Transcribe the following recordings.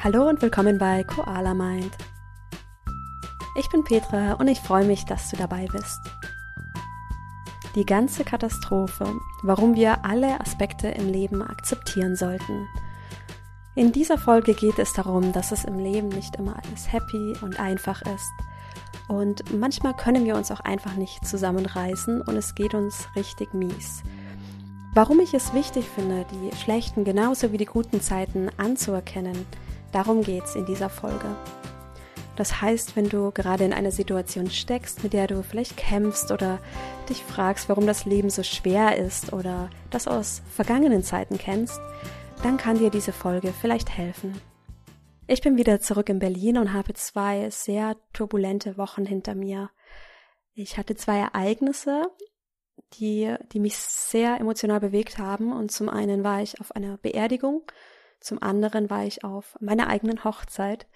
Hallo und willkommen bei Koala Mind. Ich bin Petra und ich freue mich, dass du dabei bist. Die ganze Katastrophe, warum wir alle Aspekte im Leben akzeptieren sollten. In dieser Folge geht es darum, dass es im Leben nicht immer alles happy und einfach ist. Und manchmal können wir uns auch einfach nicht zusammenreißen und es geht uns richtig mies. Warum ich es wichtig finde, die schlechten genauso wie die guten Zeiten anzuerkennen, Darum geht's in dieser Folge. Das heißt, wenn du gerade in einer Situation steckst, mit der du vielleicht kämpfst oder dich fragst, warum das Leben so schwer ist oder das aus vergangenen Zeiten kennst, dann kann dir diese Folge vielleicht helfen. Ich bin wieder zurück in Berlin und habe zwei sehr turbulente Wochen hinter mir. Ich hatte zwei Ereignisse, die, die mich sehr emotional bewegt haben. Und zum einen war ich auf einer Beerdigung zum anderen war ich auf meiner eigenen Hochzeit.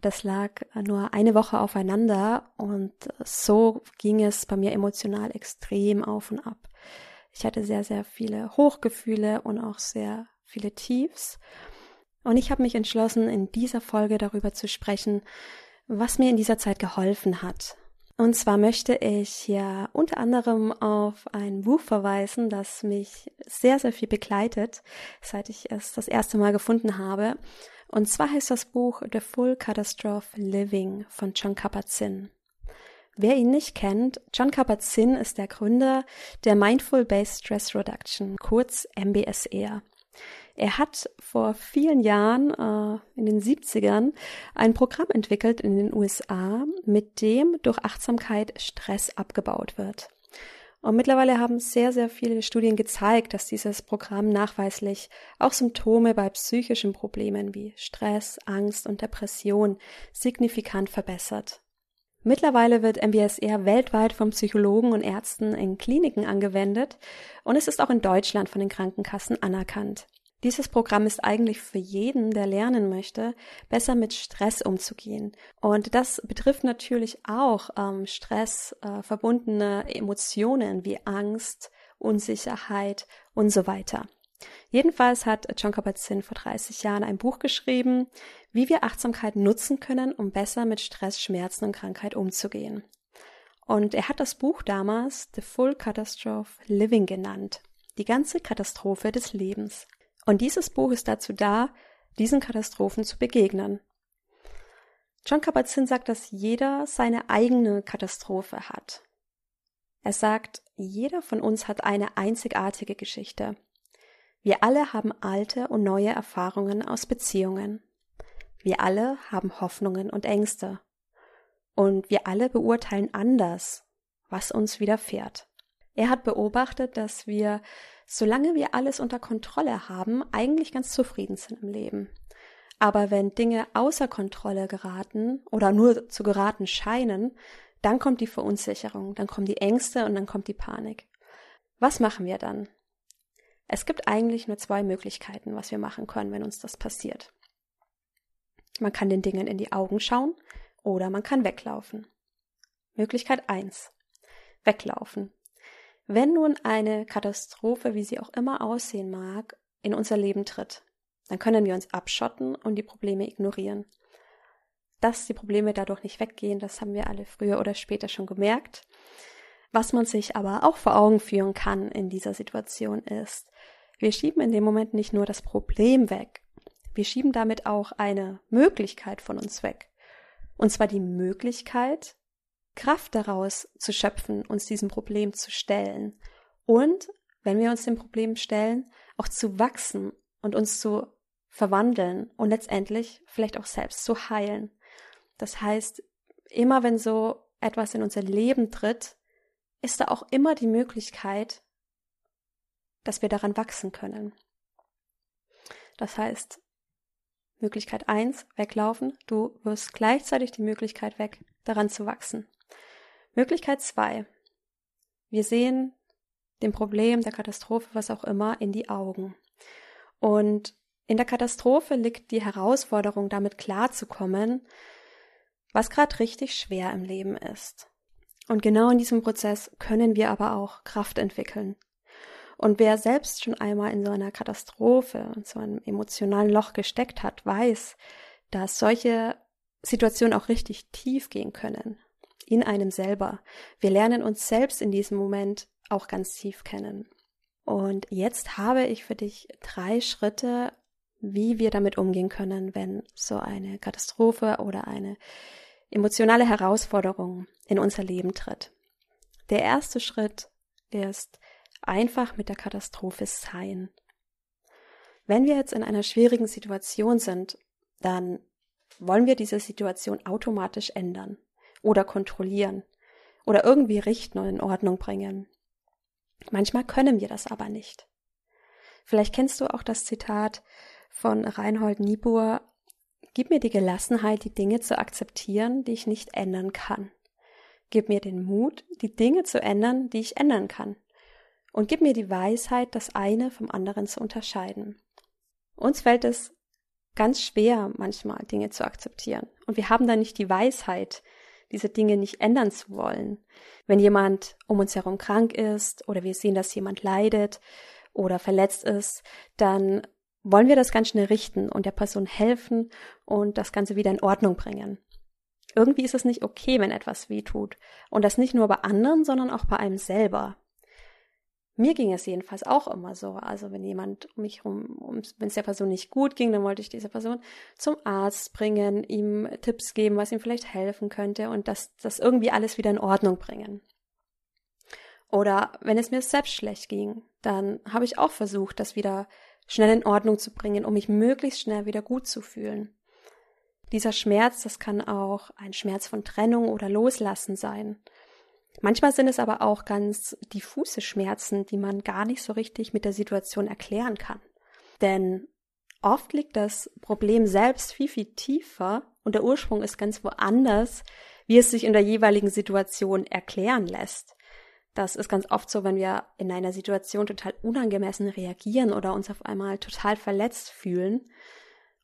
Das lag nur eine Woche aufeinander und so ging es bei mir emotional extrem auf und ab. Ich hatte sehr, sehr viele Hochgefühle und auch sehr viele Tiefs. Und ich habe mich entschlossen, in dieser Folge darüber zu sprechen, was mir in dieser Zeit geholfen hat, und zwar möchte ich hier unter anderem auf ein Buch verweisen, das mich sehr, sehr viel begleitet, seit ich es das erste Mal gefunden habe. Und zwar heißt das Buch The Full Catastrophe Living von John Kabat-Zinn. Wer ihn nicht kennt, John Kabat-Zinn ist der Gründer der Mindful Based Stress Reduction, kurz MBSR. Er hat vor vielen Jahren, äh, in den 70ern, ein Programm entwickelt in den USA, mit dem durch Achtsamkeit Stress abgebaut wird. Und mittlerweile haben sehr, sehr viele Studien gezeigt, dass dieses Programm nachweislich auch Symptome bei psychischen Problemen wie Stress, Angst und Depression signifikant verbessert. Mittlerweile wird MBSR weltweit von Psychologen und Ärzten in Kliniken angewendet und es ist auch in Deutschland von den Krankenkassen anerkannt. Dieses Programm ist eigentlich für jeden, der lernen möchte, besser mit Stress umzugehen. Und das betrifft natürlich auch ähm, Stress äh, verbundene Emotionen wie Angst, Unsicherheit und so weiter. Jedenfalls hat John Kabat-Zinn vor 30 Jahren ein Buch geschrieben, wie wir Achtsamkeit nutzen können, um besser mit Stress, Schmerzen und Krankheit umzugehen. Und er hat das Buch damals The Full Catastrophe Living genannt. Die ganze Katastrophe des Lebens. Und dieses Buch ist dazu da, diesen Katastrophen zu begegnen. John Kabat-Zinn sagt, dass jeder seine eigene Katastrophe hat. Er sagt, jeder von uns hat eine einzigartige Geschichte. Wir alle haben alte und neue Erfahrungen aus Beziehungen. Wir alle haben Hoffnungen und Ängste. Und wir alle beurteilen anders, was uns widerfährt. Er hat beobachtet, dass wir solange wir alles unter Kontrolle haben, eigentlich ganz zufrieden sind im Leben. Aber wenn Dinge außer Kontrolle geraten oder nur zu geraten scheinen, dann kommt die Verunsicherung, dann kommen die Ängste und dann kommt die Panik. Was machen wir dann? Es gibt eigentlich nur zwei Möglichkeiten, was wir machen können, wenn uns das passiert. Man kann den Dingen in die Augen schauen oder man kann weglaufen. Möglichkeit eins: Weglaufen. Wenn nun eine Katastrophe, wie sie auch immer aussehen mag, in unser Leben tritt, dann können wir uns abschotten und die Probleme ignorieren. Dass die Probleme dadurch nicht weggehen, das haben wir alle früher oder später schon gemerkt. Was man sich aber auch vor Augen führen kann in dieser Situation ist, wir schieben in dem Moment nicht nur das Problem weg, wir schieben damit auch eine Möglichkeit von uns weg. Und zwar die Möglichkeit, Kraft daraus zu schöpfen, uns diesem Problem zu stellen und, wenn wir uns dem Problem stellen, auch zu wachsen und uns zu verwandeln und letztendlich vielleicht auch selbst zu heilen. Das heißt, immer wenn so etwas in unser Leben tritt, ist da auch immer die Möglichkeit, dass wir daran wachsen können. Das heißt, Möglichkeit eins weglaufen, du wirst gleichzeitig die Möglichkeit weg, daran zu wachsen. Möglichkeit zwei. Wir sehen dem Problem, der Katastrophe, was auch immer, in die Augen. Und in der Katastrophe liegt die Herausforderung, damit klarzukommen, was gerade richtig schwer im Leben ist. Und genau in diesem Prozess können wir aber auch Kraft entwickeln. Und wer selbst schon einmal in so einer Katastrophe, in so einem emotionalen Loch gesteckt hat, weiß, dass solche Situationen auch richtig tief gehen können. In einem selber. Wir lernen uns selbst in diesem Moment auch ganz tief kennen. Und jetzt habe ich für dich drei Schritte, wie wir damit umgehen können, wenn so eine Katastrophe oder eine emotionale Herausforderung in unser Leben tritt. Der erste Schritt ist einfach mit der Katastrophe sein. Wenn wir jetzt in einer schwierigen Situation sind, dann wollen wir diese Situation automatisch ändern oder kontrollieren oder irgendwie richten und in Ordnung bringen. Manchmal können wir das aber nicht. Vielleicht kennst du auch das Zitat von Reinhold Niebuhr, Gib mir die Gelassenheit, die Dinge zu akzeptieren, die ich nicht ändern kann. Gib mir den Mut, die Dinge zu ändern, die ich ändern kann. Und gib mir die Weisheit, das eine vom anderen zu unterscheiden. Uns fällt es ganz schwer, manchmal Dinge zu akzeptieren. Und wir haben da nicht die Weisheit, diese Dinge nicht ändern zu wollen. Wenn jemand um uns herum krank ist oder wir sehen, dass jemand leidet oder verletzt ist, dann wollen wir das ganz schnell richten und der Person helfen und das Ganze wieder in Ordnung bringen. Irgendwie ist es nicht okay, wenn etwas weh tut. Und das nicht nur bei anderen, sondern auch bei einem selber. Mir ging es jedenfalls auch immer so. Also wenn jemand um mich rum, um, wenn es der Person nicht gut ging, dann wollte ich diese Person zum Arzt bringen, ihm Tipps geben, was ihm vielleicht helfen könnte und das, das irgendwie alles wieder in Ordnung bringen. Oder wenn es mir selbst schlecht ging, dann habe ich auch versucht, das wieder schnell in Ordnung zu bringen, um mich möglichst schnell wieder gut zu fühlen. Dieser Schmerz, das kann auch ein Schmerz von Trennung oder Loslassen sein. Manchmal sind es aber auch ganz diffuse Schmerzen, die man gar nicht so richtig mit der Situation erklären kann. Denn oft liegt das Problem selbst viel, viel tiefer und der Ursprung ist ganz woanders, wie es sich in der jeweiligen Situation erklären lässt. Das ist ganz oft so, wenn wir in einer Situation total unangemessen reagieren oder uns auf einmal total verletzt fühlen,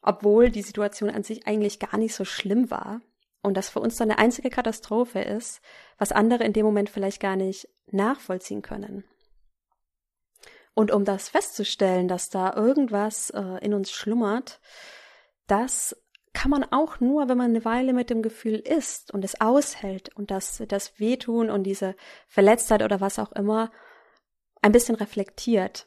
obwohl die Situation an sich eigentlich gar nicht so schlimm war und das für uns dann eine einzige Katastrophe ist, was andere in dem Moment vielleicht gar nicht nachvollziehen können. Und um das festzustellen, dass da irgendwas äh, in uns schlummert, das kann man auch nur, wenn man eine Weile mit dem Gefühl ist und es aushält und das, das Wehtun und diese Verletztheit oder was auch immer ein bisschen reflektiert.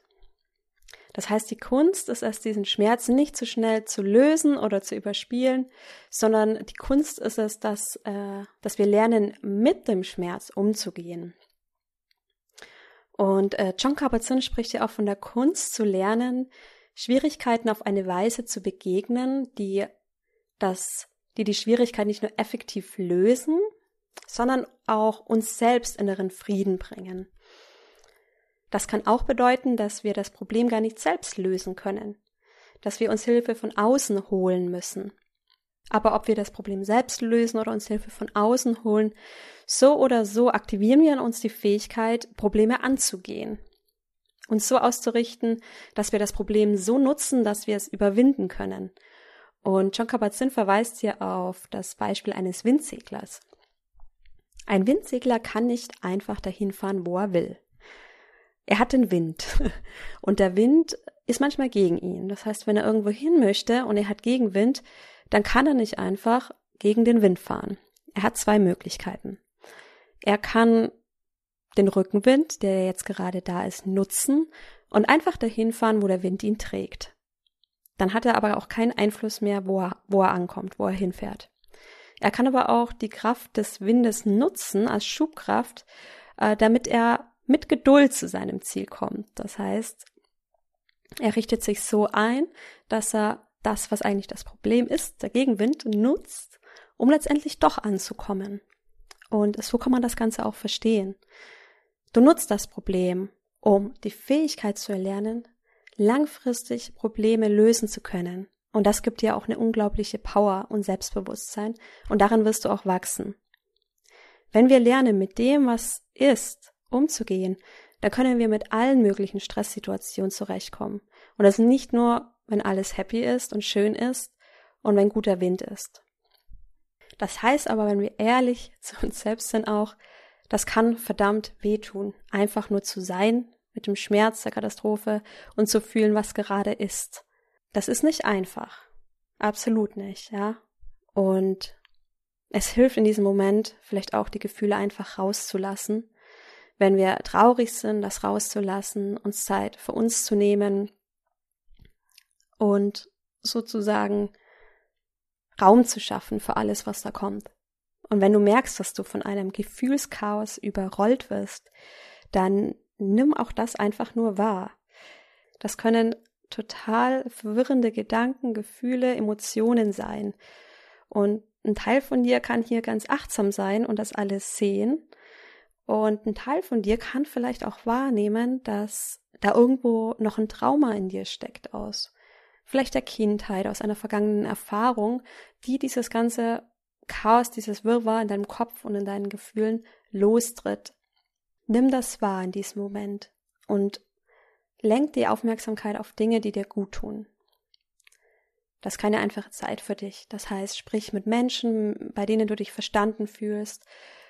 Das heißt, die Kunst ist es, diesen Schmerz nicht zu schnell zu lösen oder zu überspielen, sondern die Kunst ist es, dass, äh, dass wir lernen, mit dem Schmerz umzugehen. Und äh, John Kabat-Zinn spricht ja auch von der Kunst zu lernen, Schwierigkeiten auf eine Weise zu begegnen, die das, die die Schwierigkeit nicht nur effektiv lösen, sondern auch uns selbst inneren Frieden bringen. Das kann auch bedeuten, dass wir das Problem gar nicht selbst lösen können, dass wir uns Hilfe von außen holen müssen. Aber ob wir das Problem selbst lösen oder uns Hilfe von außen holen, so oder so aktivieren wir in uns die Fähigkeit, Probleme anzugehen. Uns so auszurichten, dass wir das Problem so nutzen, dass wir es überwinden können. Und John Kabat-Zinn verweist hier auf das Beispiel eines Windseglers. Ein Windsegler kann nicht einfach dahin fahren, wo er will er hat den Wind. Und der Wind ist manchmal gegen ihn. Das heißt, wenn er irgendwo hin möchte und er hat Gegenwind, dann kann er nicht einfach gegen den Wind fahren. Er hat zwei Möglichkeiten. Er kann den Rückenwind, der jetzt gerade da ist, nutzen und einfach dahin fahren, wo der Wind ihn trägt. Dann hat er aber auch keinen Einfluss mehr, wo er, wo er ankommt, wo er hinfährt. Er kann aber auch die Kraft des Windes nutzen als Schubkraft, äh, damit er mit Geduld zu seinem Ziel kommt. Das heißt, er richtet sich so ein, dass er das, was eigentlich das Problem ist, der Gegenwind, nutzt, um letztendlich doch anzukommen. Und so kann man das Ganze auch verstehen. Du nutzt das Problem, um die Fähigkeit zu erlernen, langfristig Probleme lösen zu können. Und das gibt dir auch eine unglaubliche Power und Selbstbewusstsein. Und daran wirst du auch wachsen. Wenn wir lernen, mit dem, was ist, umzugehen, da können wir mit allen möglichen Stresssituationen zurechtkommen. Und das nicht nur, wenn alles happy ist und schön ist und wenn guter Wind ist. Das heißt aber, wenn wir ehrlich zu uns selbst sind auch, das kann verdammt wehtun, einfach nur zu sein mit dem Schmerz der Katastrophe und zu fühlen, was gerade ist. Das ist nicht einfach. Absolut nicht, ja. Und es hilft in diesem Moment vielleicht auch die Gefühle einfach rauszulassen. Wenn wir traurig sind, das rauszulassen, uns Zeit für uns zu nehmen und sozusagen Raum zu schaffen für alles, was da kommt. Und wenn du merkst, dass du von einem Gefühlschaos überrollt wirst, dann nimm auch das einfach nur wahr. Das können total verwirrende Gedanken, Gefühle, Emotionen sein. Und ein Teil von dir kann hier ganz achtsam sein und das alles sehen. Und ein Teil von dir kann vielleicht auch wahrnehmen, dass da irgendwo noch ein Trauma in dir steckt aus. Vielleicht der Kindheit, aus einer vergangenen Erfahrung, die dieses ganze Chaos, dieses Wirrwarr in deinem Kopf und in deinen Gefühlen lostritt. Nimm das wahr in diesem Moment und lenk die Aufmerksamkeit auf Dinge, die dir gut tun. Das ist keine einfache Zeit für dich. Das heißt, sprich mit Menschen, bei denen du dich verstanden fühlst,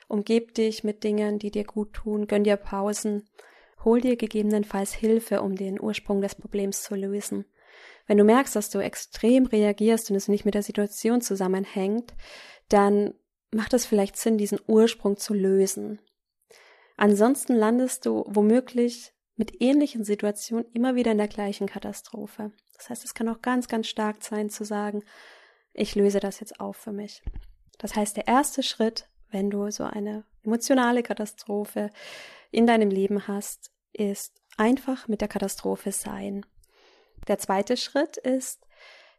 umgib dich mit Dingen, die dir gut tun, gönn dir Pausen, hol dir gegebenenfalls Hilfe, um den Ursprung des Problems zu lösen. Wenn du merkst, dass du extrem reagierst und es nicht mit der Situation zusammenhängt, dann macht es vielleicht Sinn, diesen Ursprung zu lösen. Ansonsten landest du womöglich mit ähnlichen Situationen immer wieder in der gleichen Katastrophe. Das heißt, es kann auch ganz, ganz stark sein zu sagen, ich löse das jetzt auf für mich. Das heißt, der erste Schritt, wenn du so eine emotionale Katastrophe in deinem Leben hast, ist einfach mit der Katastrophe sein. Der zweite Schritt ist,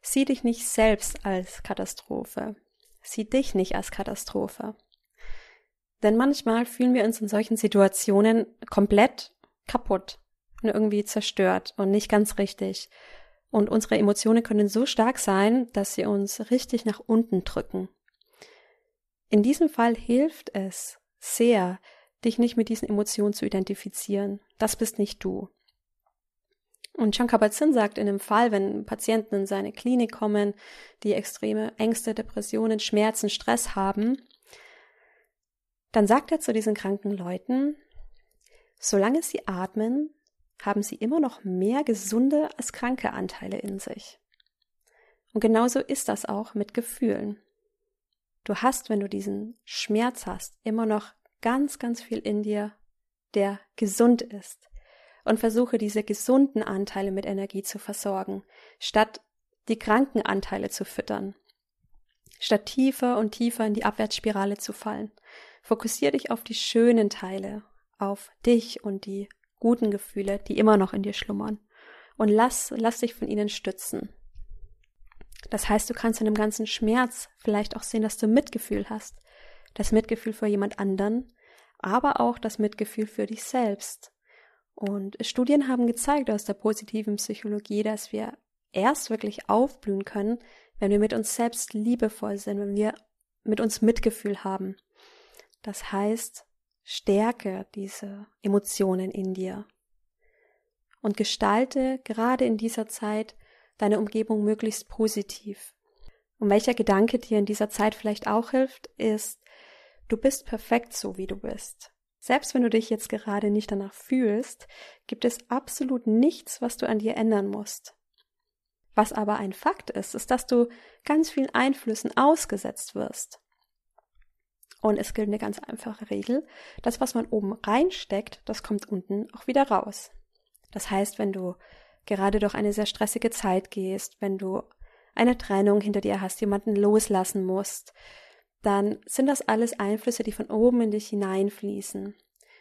sieh dich nicht selbst als Katastrophe. Sieh dich nicht als Katastrophe. Denn manchmal fühlen wir uns in solchen Situationen komplett kaputt und irgendwie zerstört und nicht ganz richtig. Und unsere Emotionen können so stark sein, dass sie uns richtig nach unten drücken. In diesem Fall hilft es sehr, dich nicht mit diesen Emotionen zu identifizieren. Das bist nicht du. Und Shankar-Bazin sagt in dem Fall, wenn Patienten in seine Klinik kommen, die extreme Ängste, Depressionen, Schmerzen, Stress haben, dann sagt er zu diesen kranken Leuten, solange sie atmen, haben sie immer noch mehr gesunde als kranke Anteile in sich. Und genauso ist das auch mit Gefühlen. Du hast, wenn du diesen Schmerz hast, immer noch ganz, ganz viel in dir, der gesund ist, und versuche diese gesunden Anteile mit Energie zu versorgen, statt die kranken Anteile zu füttern. Statt tiefer und tiefer in die Abwärtsspirale zu fallen. Fokussiere dich auf die schönen Teile, auf dich und die guten Gefühle, die immer noch in dir schlummern. Und lass, lass dich von ihnen stützen. Das heißt, du kannst in dem ganzen Schmerz vielleicht auch sehen, dass du Mitgefühl hast. Das Mitgefühl für jemand anderen, aber auch das Mitgefühl für dich selbst. Und Studien haben gezeigt aus der positiven Psychologie, dass wir erst wirklich aufblühen können, wenn wir mit uns selbst liebevoll sind, wenn wir mit uns Mitgefühl haben. Das heißt, stärke diese Emotionen in dir und gestalte gerade in dieser Zeit deine Umgebung möglichst positiv. Und welcher Gedanke dir in dieser Zeit vielleicht auch hilft, ist, du bist perfekt so, wie du bist. Selbst wenn du dich jetzt gerade nicht danach fühlst, gibt es absolut nichts, was du an dir ändern musst. Was aber ein Fakt ist, ist, dass du ganz vielen Einflüssen ausgesetzt wirst. Und es gilt eine ganz einfache Regel. Das, was man oben reinsteckt, das kommt unten auch wieder raus. Das heißt, wenn du gerade durch eine sehr stressige Zeit gehst, wenn du eine Trennung hinter dir hast, jemanden loslassen musst, dann sind das alles Einflüsse, die von oben in dich hineinfließen.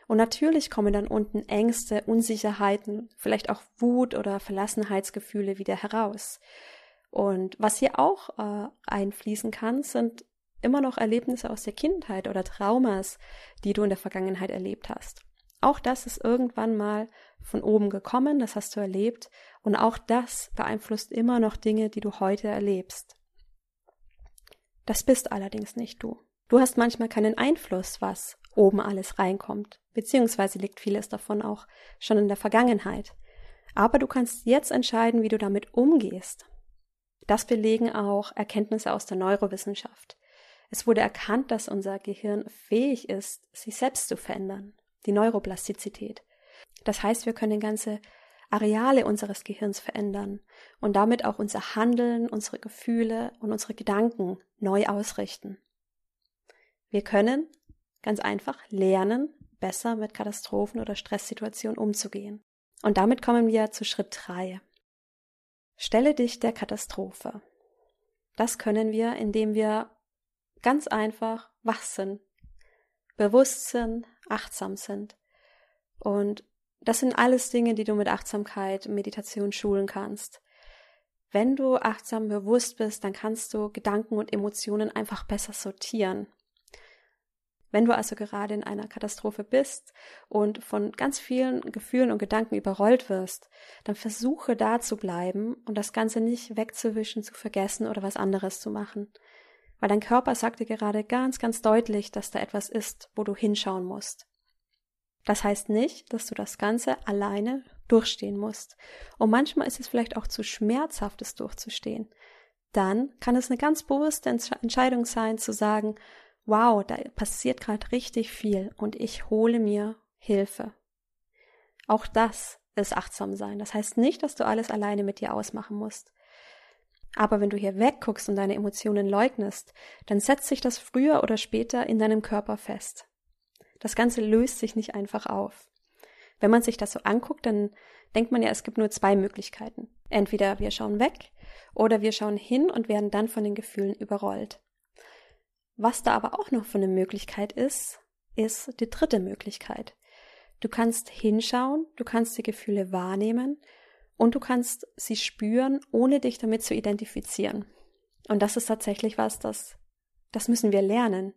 Und natürlich kommen dann unten Ängste, Unsicherheiten, vielleicht auch Wut oder Verlassenheitsgefühle wieder heraus. Und was hier auch äh, einfließen kann, sind immer noch Erlebnisse aus der Kindheit oder Traumas, die du in der Vergangenheit erlebt hast. Auch das ist irgendwann mal von oben gekommen, das hast du erlebt, und auch das beeinflusst immer noch Dinge, die du heute erlebst. Das bist allerdings nicht du. Du hast manchmal keinen Einfluss, was oben alles reinkommt, beziehungsweise liegt vieles davon auch schon in der Vergangenheit. Aber du kannst jetzt entscheiden, wie du damit umgehst. Das belegen auch Erkenntnisse aus der Neurowissenschaft. Es wurde erkannt, dass unser Gehirn fähig ist, sich selbst zu verändern, die Neuroplastizität. Das heißt, wir können ganze Areale unseres Gehirns verändern und damit auch unser Handeln, unsere Gefühle und unsere Gedanken neu ausrichten. Wir können ganz einfach lernen, besser mit Katastrophen oder Stresssituationen umzugehen. Und damit kommen wir zu Schritt drei. Stelle dich der Katastrophe. Das können wir, indem wir ganz einfach wach sind, bewusst sind, achtsam sind. Und das sind alles Dinge, die du mit Achtsamkeit, Meditation schulen kannst. Wenn du achtsam bewusst bist, dann kannst du Gedanken und Emotionen einfach besser sortieren. Wenn du also gerade in einer Katastrophe bist und von ganz vielen Gefühlen und Gedanken überrollt wirst, dann versuche da zu bleiben und das Ganze nicht wegzuwischen, zu vergessen oder was anderes zu machen. Weil dein Körper sagt dir gerade ganz, ganz deutlich, dass da etwas ist, wo du hinschauen musst. Das heißt nicht, dass du das Ganze alleine durchstehen musst. Und manchmal ist es vielleicht auch zu schmerzhaft, es durchzustehen. Dann kann es eine ganz bewusste Entscheidung sein, zu sagen, wow, da passiert gerade richtig viel und ich hole mir Hilfe. Auch das ist achtsam sein. Das heißt nicht, dass du alles alleine mit dir ausmachen musst. Aber wenn du hier wegguckst und deine Emotionen leugnest, dann setzt sich das früher oder später in deinem Körper fest. Das Ganze löst sich nicht einfach auf. Wenn man sich das so anguckt, dann denkt man ja, es gibt nur zwei Möglichkeiten. Entweder wir schauen weg oder wir schauen hin und werden dann von den Gefühlen überrollt. Was da aber auch noch für eine Möglichkeit ist, ist die dritte Möglichkeit. Du kannst hinschauen, du kannst die Gefühle wahrnehmen und du kannst sie spüren, ohne dich damit zu identifizieren. Und das ist tatsächlich was, das, das müssen wir lernen,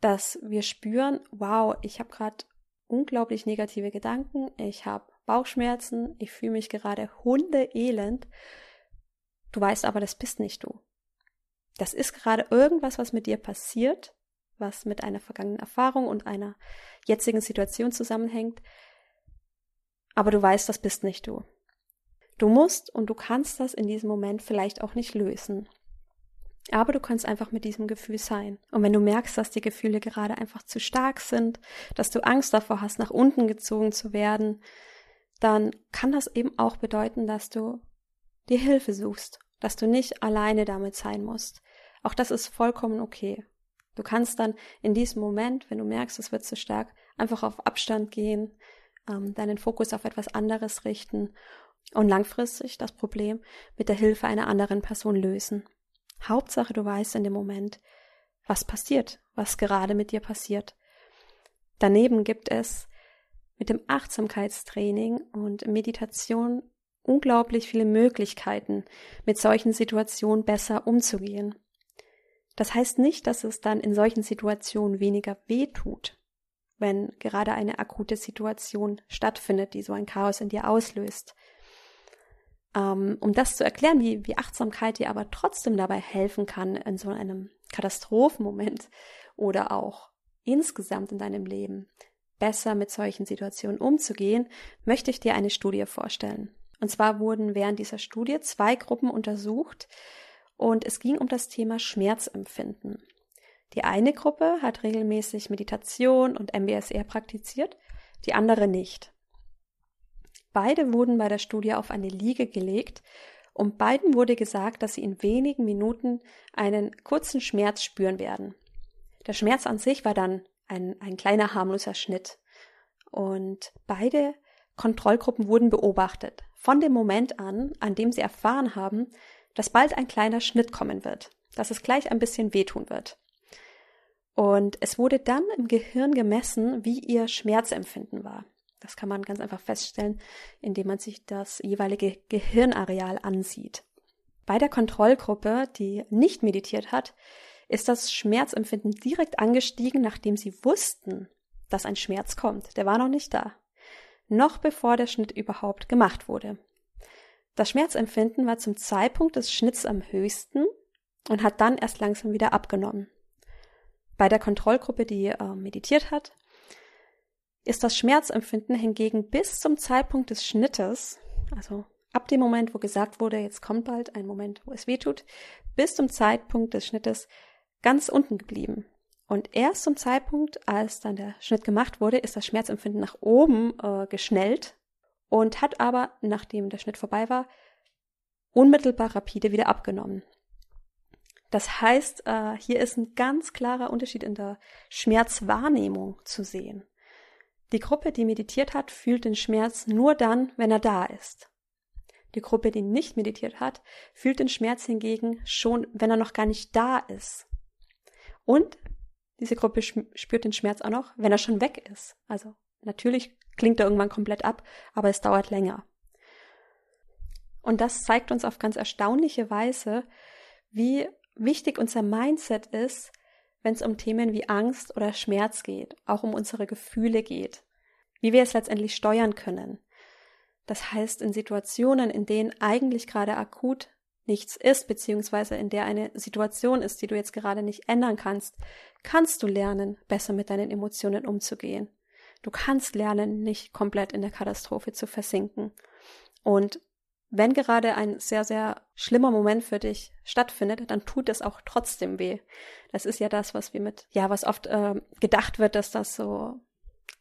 dass wir spüren, wow, ich habe gerade unglaublich negative Gedanken, ich habe Bauchschmerzen, ich fühle mich gerade hundeelend. Du weißt aber, das bist nicht du. Das ist gerade irgendwas, was mit dir passiert, was mit einer vergangenen Erfahrung und einer jetzigen Situation zusammenhängt. Aber du weißt, das bist nicht du. Du musst und du kannst das in diesem Moment vielleicht auch nicht lösen. Aber du kannst einfach mit diesem Gefühl sein. Und wenn du merkst, dass die Gefühle gerade einfach zu stark sind, dass du Angst davor hast, nach unten gezogen zu werden, dann kann das eben auch bedeuten, dass du dir Hilfe suchst, dass du nicht alleine damit sein musst. Auch das ist vollkommen okay. Du kannst dann in diesem Moment, wenn du merkst, es wird zu stark, einfach auf Abstand gehen, ähm, deinen Fokus auf etwas anderes richten und langfristig das Problem mit der Hilfe einer anderen Person lösen. Hauptsache, du weißt in dem Moment, was passiert, was gerade mit dir passiert. Daneben gibt es mit dem Achtsamkeitstraining und Meditation unglaublich viele Möglichkeiten, mit solchen Situationen besser umzugehen. Das heißt nicht, dass es dann in solchen Situationen weniger weh tut, wenn gerade eine akute Situation stattfindet, die so ein Chaos in dir auslöst. Ähm, um das zu erklären, wie, wie Achtsamkeit dir aber trotzdem dabei helfen kann in so einem Katastrophenmoment oder auch insgesamt in deinem Leben besser mit solchen Situationen umzugehen, möchte ich dir eine Studie vorstellen. Und zwar wurden während dieser Studie zwei Gruppen untersucht und es ging um das Thema Schmerzempfinden. Die eine Gruppe hat regelmäßig Meditation und MBSR praktiziert, die andere nicht. Beide wurden bei der Studie auf eine Liege gelegt und beiden wurde gesagt, dass sie in wenigen Minuten einen kurzen Schmerz spüren werden. Der Schmerz an sich war dann ein, ein kleiner harmloser Schnitt. Und beide Kontrollgruppen wurden beobachtet. Von dem Moment an, an dem sie erfahren haben, dass bald ein kleiner Schnitt kommen wird, dass es gleich ein bisschen wehtun wird. Und es wurde dann im Gehirn gemessen, wie ihr Schmerzempfinden war. Das kann man ganz einfach feststellen, indem man sich das jeweilige Gehirnareal ansieht. Bei der Kontrollgruppe, die nicht meditiert hat, ist das Schmerzempfinden direkt angestiegen, nachdem sie wussten, dass ein Schmerz kommt. Der war noch nicht da. Noch bevor der Schnitt überhaupt gemacht wurde. Das Schmerzempfinden war zum Zeitpunkt des Schnitts am höchsten und hat dann erst langsam wieder abgenommen. Bei der Kontrollgruppe, die äh, meditiert hat, ist das Schmerzempfinden hingegen bis zum Zeitpunkt des Schnittes, also ab dem Moment, wo gesagt wurde, jetzt kommt bald ein Moment, wo es weh tut, bis zum Zeitpunkt des Schnittes ganz unten geblieben. Und erst zum Zeitpunkt, als dann der Schnitt gemacht wurde, ist das Schmerzempfinden nach oben äh, geschnellt und hat aber, nachdem der Schnitt vorbei war, unmittelbar rapide wieder abgenommen. Das heißt, äh, hier ist ein ganz klarer Unterschied in der Schmerzwahrnehmung zu sehen. Die Gruppe, die meditiert hat, fühlt den Schmerz nur dann, wenn er da ist. Die Gruppe, die nicht meditiert hat, fühlt den Schmerz hingegen schon, wenn er noch gar nicht da ist. Und diese Gruppe spürt den Schmerz auch noch, wenn er schon weg ist. Also natürlich klingt er irgendwann komplett ab, aber es dauert länger. Und das zeigt uns auf ganz erstaunliche Weise, wie wichtig unser Mindset ist, wenn es um Themen wie Angst oder Schmerz geht, auch um unsere Gefühle geht, wie wir es letztendlich steuern können. Das heißt, in Situationen, in denen eigentlich gerade akut nichts ist, beziehungsweise in der eine Situation ist, die du jetzt gerade nicht ändern kannst, kannst du lernen, besser mit deinen Emotionen umzugehen. Du kannst lernen, nicht komplett in der Katastrophe zu versinken. Und wenn gerade ein sehr, sehr schlimmer Moment für dich stattfindet, dann tut es auch trotzdem weh. Das ist ja das, was wir mit, ja, was oft äh, gedacht wird, dass das so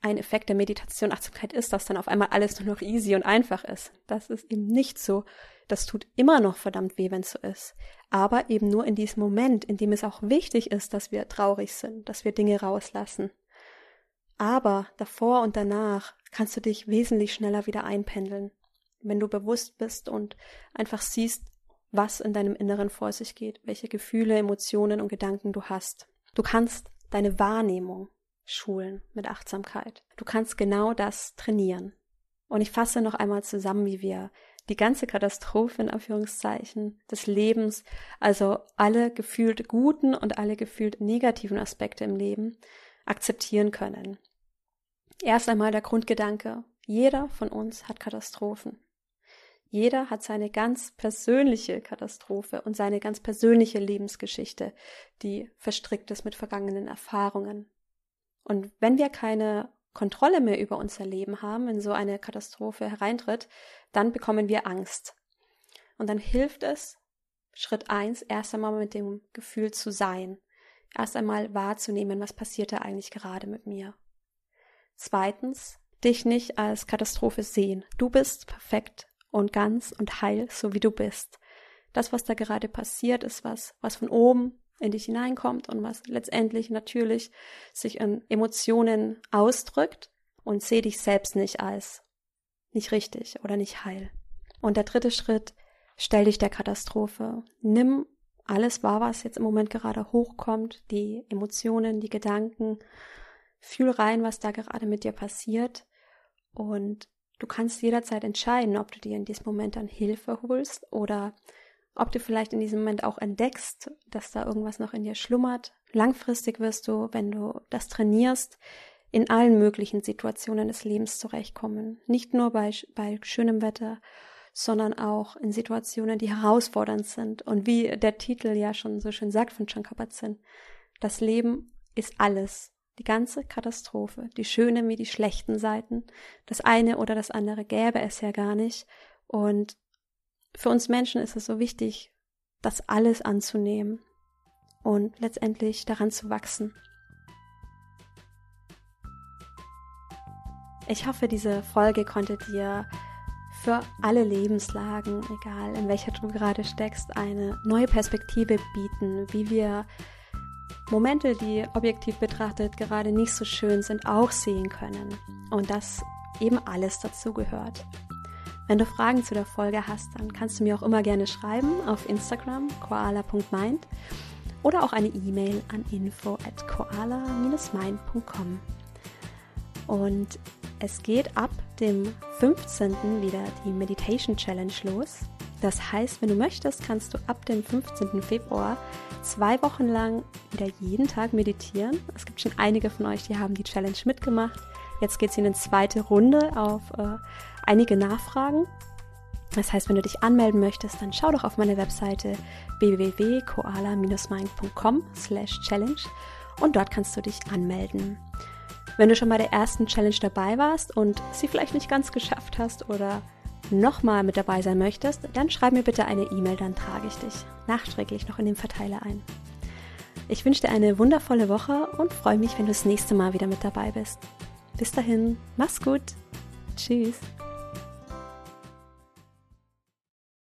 ein Effekt der Meditation, Achtsamkeit ist, dass dann auf einmal alles nur noch easy und einfach ist. Das ist eben nicht so. Das tut immer noch verdammt weh, wenn es so ist. Aber eben nur in diesem Moment, in dem es auch wichtig ist, dass wir traurig sind, dass wir Dinge rauslassen. Aber davor und danach kannst du dich wesentlich schneller wieder einpendeln wenn du bewusst bist und einfach siehst, was in deinem Inneren vor sich geht, welche Gefühle, Emotionen und Gedanken du hast. Du kannst deine Wahrnehmung schulen mit Achtsamkeit. Du kannst genau das trainieren. Und ich fasse noch einmal zusammen, wie wir die ganze Katastrophe in Anführungszeichen des Lebens, also alle gefühlt guten und alle gefühlt negativen Aspekte im Leben akzeptieren können. Erst einmal der Grundgedanke, jeder von uns hat Katastrophen. Jeder hat seine ganz persönliche Katastrophe und seine ganz persönliche Lebensgeschichte, die verstrickt ist mit vergangenen Erfahrungen. Und wenn wir keine Kontrolle mehr über unser Leben haben, wenn so eine Katastrophe hereintritt, dann bekommen wir Angst. Und dann hilft es, Schritt eins, erst einmal mit dem Gefühl zu sein. Erst einmal wahrzunehmen, was passiert da eigentlich gerade mit mir. Zweitens, dich nicht als Katastrophe sehen. Du bist perfekt und ganz und heil, so wie du bist. Das, was da gerade passiert, ist was, was von oben in dich hineinkommt und was letztendlich natürlich sich in Emotionen ausdrückt und seh dich selbst nicht als nicht richtig oder nicht heil. Und der dritte Schritt, stell dich der Katastrophe. Nimm alles wahr, was jetzt im Moment gerade hochkommt, die Emotionen, die Gedanken, fühl rein, was da gerade mit dir passiert und Du kannst jederzeit entscheiden, ob du dir in diesem Moment dann Hilfe holst oder ob du vielleicht in diesem Moment auch entdeckst, dass da irgendwas noch in dir schlummert. Langfristig wirst du, wenn du das trainierst, in allen möglichen Situationen des Lebens zurechtkommen. Nicht nur bei, bei schönem Wetter, sondern auch in Situationen, die herausfordernd sind. Und wie der Titel ja schon so schön sagt von John Kabat-Zinn, das Leben ist alles die ganze Katastrophe, die schönen wie die schlechten Seiten. Das eine oder das andere gäbe es ja gar nicht. Und für uns Menschen ist es so wichtig, das alles anzunehmen und letztendlich daran zu wachsen. Ich hoffe, diese Folge konnte dir für alle Lebenslagen, egal in welcher du gerade steckst, eine neue Perspektive bieten, wie wir Momente, die objektiv betrachtet gerade nicht so schön sind, auch sehen können. Und dass eben alles dazu gehört. Wenn du Fragen zu der Folge hast, dann kannst du mir auch immer gerne schreiben auf Instagram koala.mind oder auch eine E-Mail an info at koala-mind.com. Und es geht ab dem 15. wieder die Meditation Challenge los. Das heißt, wenn du möchtest, kannst du ab dem 15. Februar zwei Wochen lang wieder jeden Tag meditieren. Es gibt schon einige von euch, die haben die Challenge mitgemacht. Jetzt geht es in eine zweite Runde auf äh, einige Nachfragen. Das heißt, wenn du dich anmelden möchtest, dann schau doch auf meine Webseite www.koala-mind.com slash challenge und dort kannst du dich anmelden. Wenn du schon bei der ersten Challenge dabei warst und sie vielleicht nicht ganz geschafft hast oder nochmal mit dabei sein möchtest, dann schreib mir bitte eine E-Mail, dann trage ich dich nachträglich noch in den Verteiler ein. Ich wünsche dir eine wundervolle Woche und freue mich, wenn du das nächste Mal wieder mit dabei bist. Bis dahin, mach's gut. Tschüss.